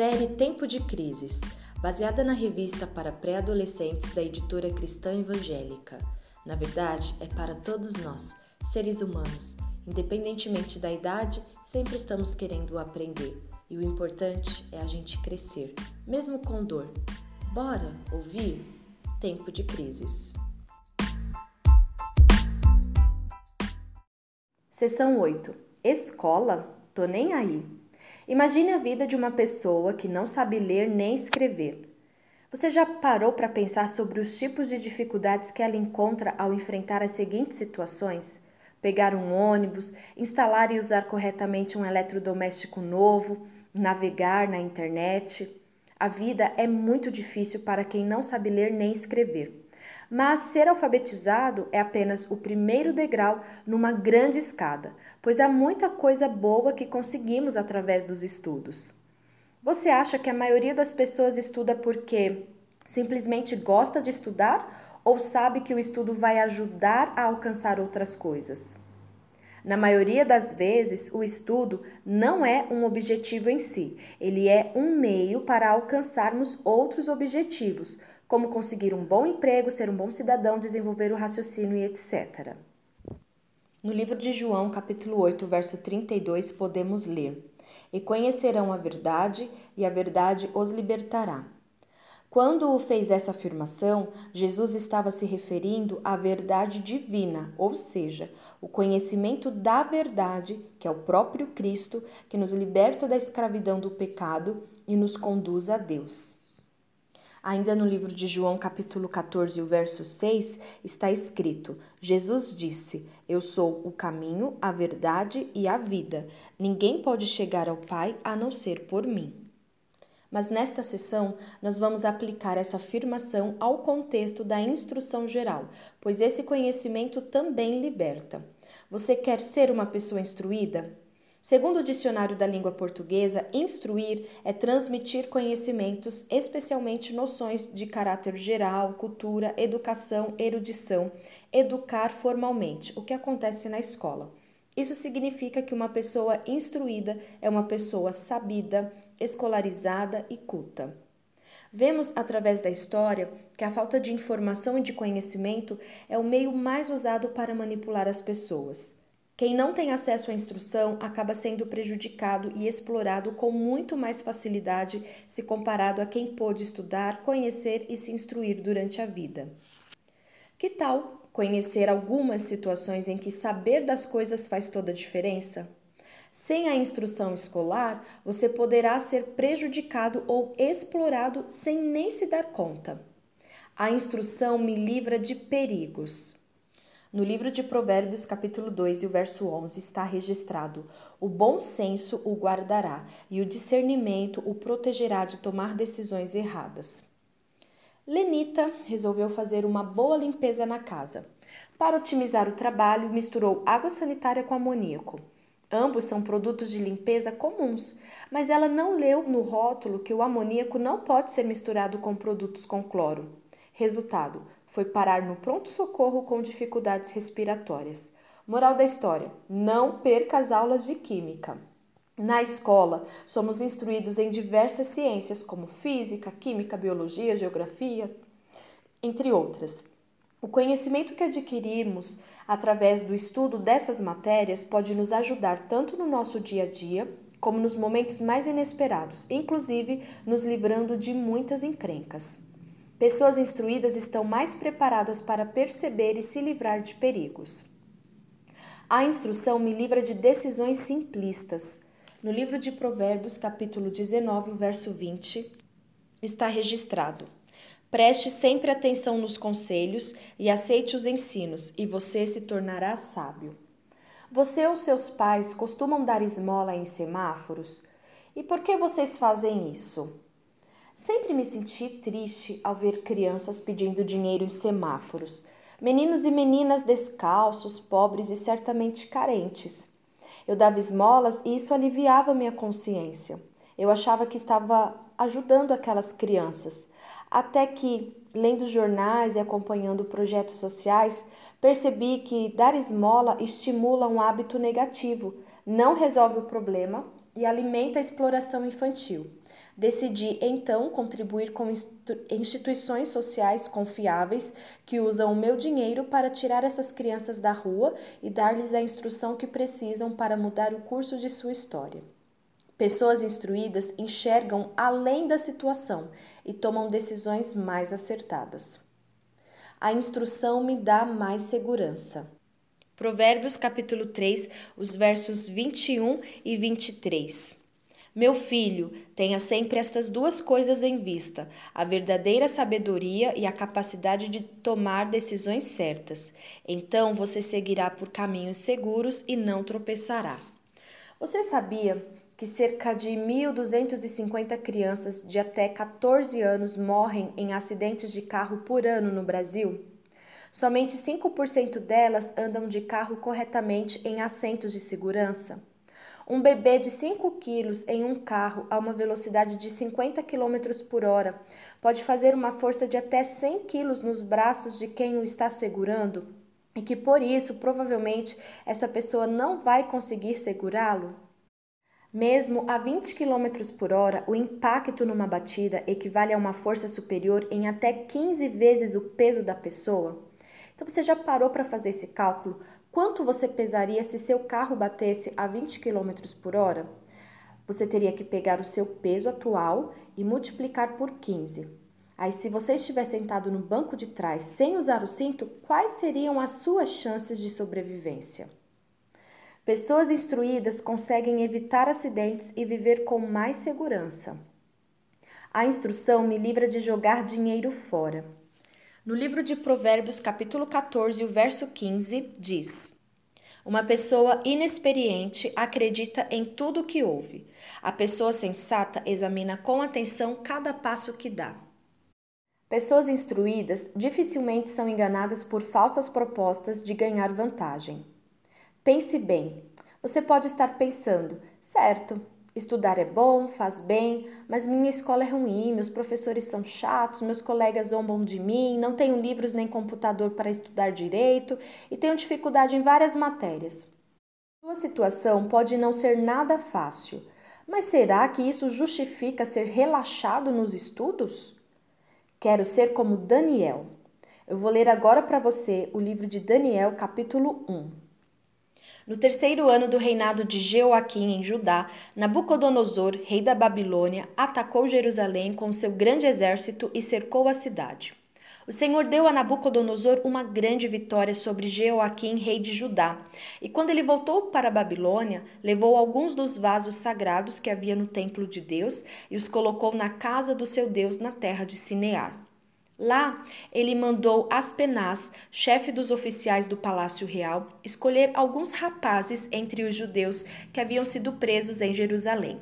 Série Tempo de Crises, baseada na revista para pré-adolescentes da editora Cristã Evangélica. Na verdade, é para todos nós, seres humanos. Independentemente da idade, sempre estamos querendo aprender. E o importante é a gente crescer, mesmo com dor. Bora ouvir? Tempo de Crises. Seção 8 Escola? Tô nem aí. Imagine a vida de uma pessoa que não sabe ler nem escrever. Você já parou para pensar sobre os tipos de dificuldades que ela encontra ao enfrentar as seguintes situações? Pegar um ônibus, instalar e usar corretamente um eletrodoméstico novo, navegar na internet. A vida é muito difícil para quem não sabe ler nem escrever. Mas ser alfabetizado é apenas o primeiro degrau numa grande escada, pois há muita coisa boa que conseguimos através dos estudos. Você acha que a maioria das pessoas estuda porque simplesmente gosta de estudar ou sabe que o estudo vai ajudar a alcançar outras coisas? Na maioria das vezes, o estudo não é um objetivo em si, ele é um meio para alcançarmos outros objetivos, como conseguir um bom emprego, ser um bom cidadão, desenvolver o raciocínio e etc. No livro de João, capítulo 8, verso 32, podemos ler: E conhecerão a verdade, e a verdade os libertará. Quando fez essa afirmação, Jesus estava se referindo à verdade divina, ou seja, o conhecimento da verdade, que é o próprio Cristo, que nos liberta da escravidão do pecado e nos conduz a Deus. Ainda no livro de João, capítulo 14, o verso 6, está escrito: Jesus disse: Eu sou o caminho, a verdade e a vida. Ninguém pode chegar ao Pai a não ser por mim. Mas nesta sessão, nós vamos aplicar essa afirmação ao contexto da instrução geral, pois esse conhecimento também liberta. Você quer ser uma pessoa instruída? Segundo o dicionário da língua portuguesa, instruir é transmitir conhecimentos, especialmente noções de caráter geral, cultura, educação, erudição, educar formalmente, o que acontece na escola. Isso significa que uma pessoa instruída é uma pessoa sabida, escolarizada e culta. Vemos através da história que a falta de informação e de conhecimento é o meio mais usado para manipular as pessoas. Quem não tem acesso à instrução acaba sendo prejudicado e explorado com muito mais facilidade se comparado a quem pôde estudar, conhecer e se instruir durante a vida. Que tal conhecer algumas situações em que saber das coisas faz toda a diferença? Sem a instrução escolar, você poderá ser prejudicado ou explorado sem nem se dar conta. A instrução me livra de perigos. No livro de Provérbios, capítulo 2 e o verso 11, está registrado: O bom senso o guardará e o discernimento o protegerá de tomar decisões erradas. Lenita resolveu fazer uma boa limpeza na casa. Para otimizar o trabalho, misturou água sanitária com amoníaco. Ambos são produtos de limpeza comuns, mas ela não leu no rótulo que o amoníaco não pode ser misturado com produtos com cloro. Resultado: foi parar no pronto-socorro com dificuldades respiratórias. Moral da história: não perca as aulas de química. Na escola, somos instruídos em diversas ciências, como física, química, biologia, geografia, entre outras. O conhecimento que adquirimos através do estudo dessas matérias pode nos ajudar tanto no nosso dia a dia, como nos momentos mais inesperados, inclusive nos livrando de muitas encrencas. Pessoas instruídas estão mais preparadas para perceber e se livrar de perigos. A instrução me livra de decisões simplistas. No livro de Provérbios, capítulo 19, verso 20, está registrado: Preste sempre atenção nos conselhos e aceite os ensinos, e você se tornará sábio. Você ou seus pais costumam dar esmola em semáforos? E por que vocês fazem isso? Sempre me senti triste ao ver crianças pedindo dinheiro em semáforos, meninos e meninas descalços, pobres e certamente carentes. Eu dava esmolas e isso aliviava minha consciência. Eu achava que estava ajudando aquelas crianças, até que, lendo jornais e acompanhando projetos sociais, percebi que dar esmola estimula um hábito negativo, não resolve o problema e alimenta a exploração infantil. Decidi então contribuir com instituições sociais confiáveis que usam o meu dinheiro para tirar essas crianças da rua e dar-lhes a instrução que precisam para mudar o curso de sua história. Pessoas instruídas enxergam além da situação e tomam decisões mais acertadas. A instrução me dá mais segurança. Provérbios capítulo 3, os versos 21 e 23. Meu filho, tenha sempre estas duas coisas em vista: a verdadeira sabedoria e a capacidade de tomar decisões certas. Então você seguirá por caminhos seguros e não tropeçará. Você sabia que cerca de 1.250 crianças de até 14 anos morrem em acidentes de carro por ano no Brasil? Somente 5% delas andam de carro corretamente em assentos de segurança. Um bebê de 5 quilos em um carro a uma velocidade de 50 km por hora pode fazer uma força de até 100 quilos nos braços de quem o está segurando e que por isso provavelmente essa pessoa não vai conseguir segurá-lo? Mesmo a 20 km por hora, o impacto numa batida equivale a uma força superior em até 15 vezes o peso da pessoa. Então você já parou para fazer esse cálculo? Quanto você pesaria se seu carro batesse a 20 km por hora? Você teria que pegar o seu peso atual e multiplicar por 15. Aí, se você estiver sentado no banco de trás sem usar o cinto, quais seriam as suas chances de sobrevivência? Pessoas instruídas conseguem evitar acidentes e viver com mais segurança. A instrução me livra de jogar dinheiro fora. No livro de Provérbios, capítulo 14, o verso 15, diz: Uma pessoa inexperiente acredita em tudo o que ouve. A pessoa sensata examina com atenção cada passo que dá. Pessoas instruídas dificilmente são enganadas por falsas propostas de ganhar vantagem. Pense bem. Você pode estar pensando, certo, Estudar é bom, faz bem, mas minha escola é ruim, meus professores são chatos, meus colegas zombam de mim, não tenho livros nem computador para estudar direito e tenho dificuldade em várias matérias. Sua situação pode não ser nada fácil, mas será que isso justifica ser relaxado nos estudos? Quero ser como Daniel. Eu vou ler agora para você o livro de Daniel, capítulo 1. No terceiro ano do reinado de Jeoaquim em Judá, Nabucodonosor, rei da Babilônia, atacou Jerusalém com seu grande exército e cercou a cidade. O Senhor deu a Nabucodonosor uma grande vitória sobre Jeoaquim, rei de Judá, e quando ele voltou para a Babilônia, levou alguns dos vasos sagrados que havia no templo de Deus e os colocou na casa do seu Deus na terra de Sinear. Lá, ele mandou Aspenaz, chefe dos oficiais do Palácio Real, escolher alguns rapazes entre os judeus que haviam sido presos em Jerusalém.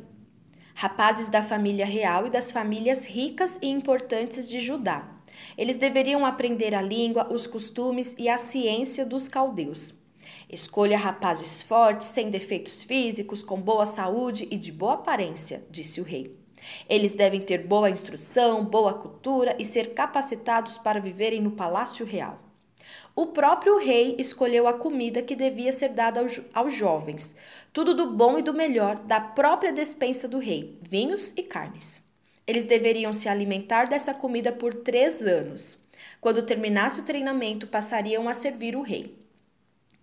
Rapazes da família real e das famílias ricas e importantes de Judá. Eles deveriam aprender a língua, os costumes e a ciência dos caldeus. Escolha rapazes fortes, sem defeitos físicos, com boa saúde e de boa aparência, disse o rei. Eles devem ter boa instrução, boa cultura e ser capacitados para viverem no palácio real. O próprio rei escolheu a comida que devia ser dada aos, jovens, tudo do bom e do melhor da própria despensa do rei, vinhos e carnes. Eles deveriam se alimentar dessa comida por três anos. Quando terminasse o treinamento, passariam a servir o rei.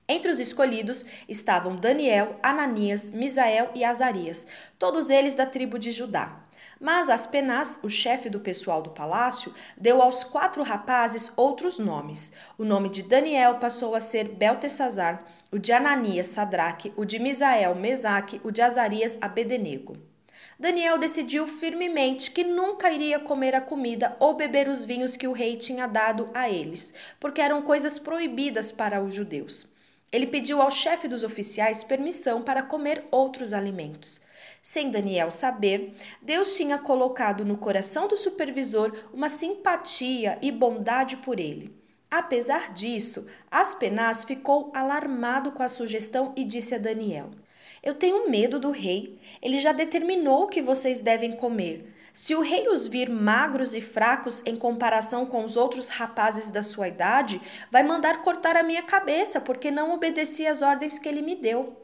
Entre os escolhidos estavam Daniel, Ananias, Misael e Azarias, todos eles da tribo de Judá. Mas Aspenaz, o chefe do pessoal do palácio, deu aos quatro rapazes outros nomes. O nome de Daniel passou a ser Beltesazar, o de Ananias, Sadraque, o de Misael, Mesaque, o de Azarias, Abedenego. Daniel decidiu firmemente que nunca iria comer a comida ou beber os vinhos que o rei tinha dado a eles, porque eram coisas proibidas para os judeus. Ele pediu ao chefe dos oficiais permissão para comer outros alimentos. Sem Daniel saber, Deus tinha colocado no coração do supervisor uma simpatia e bondade por ele. Apesar disso, Aspenaz ficou alarmado com a sugestão e disse a Daniel: Eu tenho medo do rei. Ele já determinou o que vocês devem comer. Se o rei os vir magros e fracos em comparação com os outros rapazes da sua idade, vai mandar cortar a minha cabeça, porque não obedeci às ordens que ele me deu.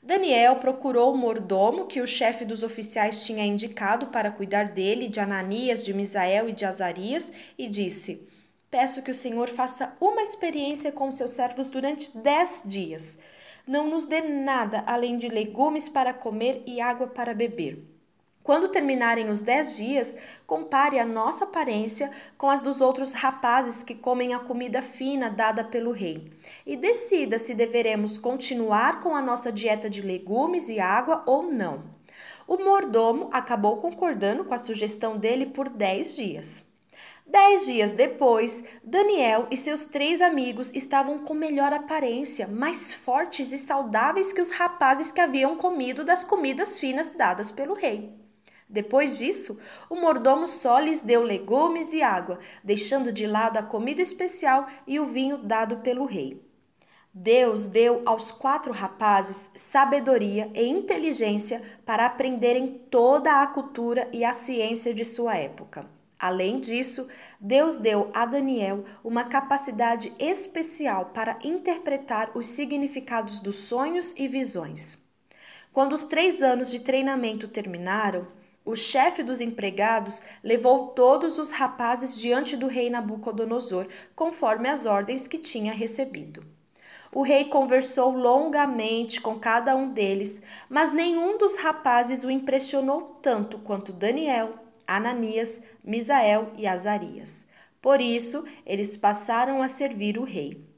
Daniel procurou o mordomo que o chefe dos oficiais tinha indicado para cuidar dele, de Ananias, de Misael e de Azarias, e disse: Peço que o Senhor faça uma experiência com seus servos durante dez dias. Não nos dê nada além de legumes para comer e água para beber. Quando terminarem os dez dias, compare a nossa aparência com as dos outros rapazes que comem a comida fina dada pelo rei, e decida se deveremos continuar com a nossa dieta de legumes e água ou não. O mordomo acabou concordando com a sugestão dele por dez dias. Dez dias depois, Daniel e seus três amigos estavam com melhor aparência, mais fortes e saudáveis que os rapazes que haviam comido das comidas finas dadas pelo rei. Depois disso, o mordomo só lhes deu legumes e água, deixando de lado a comida especial e o vinho dado pelo rei. Deus deu aos quatro rapazes sabedoria e inteligência para aprenderem toda a cultura e a ciência de sua época. Além disso, Deus deu a Daniel uma capacidade especial para interpretar os significados dos sonhos e visões. Quando os três anos de treinamento terminaram, o chefe dos empregados levou todos os rapazes diante do rei Nabucodonosor, conforme as ordens que tinha recebido. O rei conversou longamente com cada um deles, mas nenhum dos rapazes o impressionou tanto quanto Daniel, Ananias, Misael e Azarias. Por isso, eles passaram a servir o rei.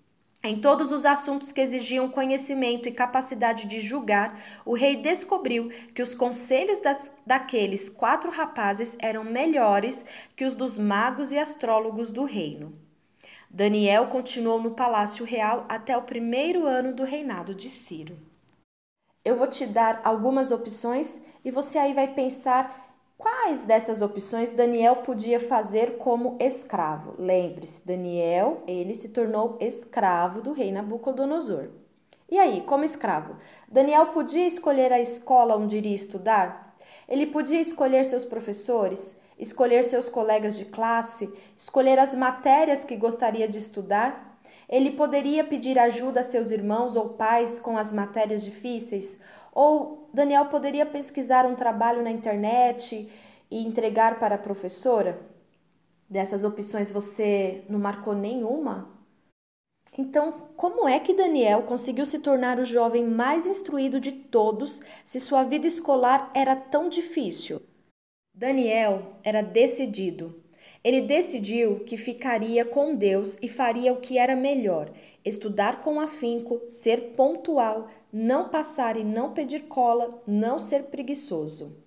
Em todos os assuntos que exigiam conhecimento e capacidade de julgar, o rei descobriu que os conselhos das, daqueles quatro rapazes eram melhores que os dos magos e astrólogos do reino. Daniel continuou no palácio real até o primeiro ano do reinado de Ciro. Eu vou te dar algumas opções e você aí vai pensar Quais dessas opções Daniel podia fazer como escravo? Lembre-se, Daniel, ele se tornou escravo do rei Nabucodonosor. E aí, como escravo, Daniel podia escolher a escola onde iria estudar? Ele podia escolher seus professores, escolher seus colegas de classe, escolher as matérias que gostaria de estudar? Ele poderia pedir ajuda a seus irmãos ou pais com as matérias difíceis ou Daniel poderia pesquisar um trabalho na internet e entregar para a professora? Dessas opções você não marcou nenhuma? Então, como é que Daniel conseguiu se tornar o jovem mais instruído de todos se sua vida escolar era tão difícil? Daniel era decidido. Ele decidiu que ficaria com Deus e faria o que era melhor: estudar com afinco, ser pontual, não passar e não pedir cola, não ser preguiçoso.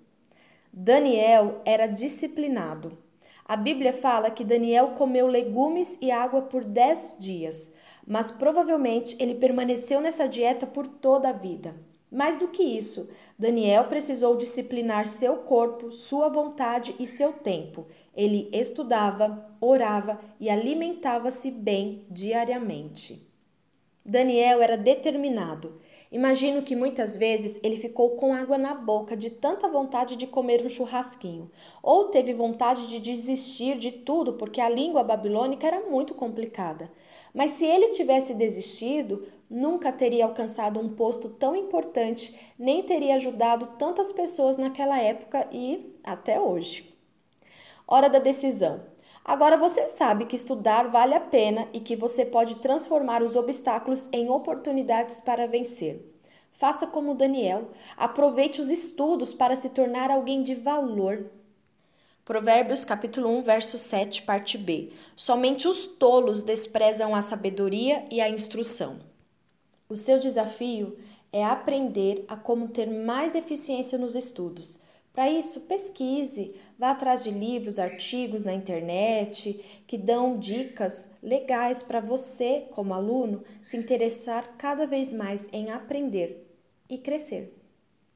Daniel era disciplinado. A Bíblia fala que Daniel comeu legumes e água por dez dias, mas provavelmente ele permaneceu nessa dieta por toda a vida. Mais do que isso, Daniel precisou disciplinar seu corpo, sua vontade e seu tempo. Ele estudava, orava e alimentava-se bem diariamente. Daniel era determinado. Imagino que muitas vezes ele ficou com água na boca de tanta vontade de comer um churrasquinho, ou teve vontade de desistir de tudo porque a língua babilônica era muito complicada. Mas se ele tivesse desistido, nunca teria alcançado um posto tão importante, nem teria ajudado tantas pessoas naquela época e até hoje. Hora da decisão. Agora você sabe que estudar vale a pena e que você pode transformar os obstáculos em oportunidades para vencer. Faça como Daniel, aproveite os estudos para se tornar alguém de valor. Provérbios capítulo 1, verso 7, parte B. Somente os tolos desprezam a sabedoria e a instrução. O seu desafio é aprender a como ter mais eficiência nos estudos. Para isso, pesquise, vá atrás de livros, artigos na internet que dão dicas legais para você, como aluno, se interessar cada vez mais em aprender e crescer.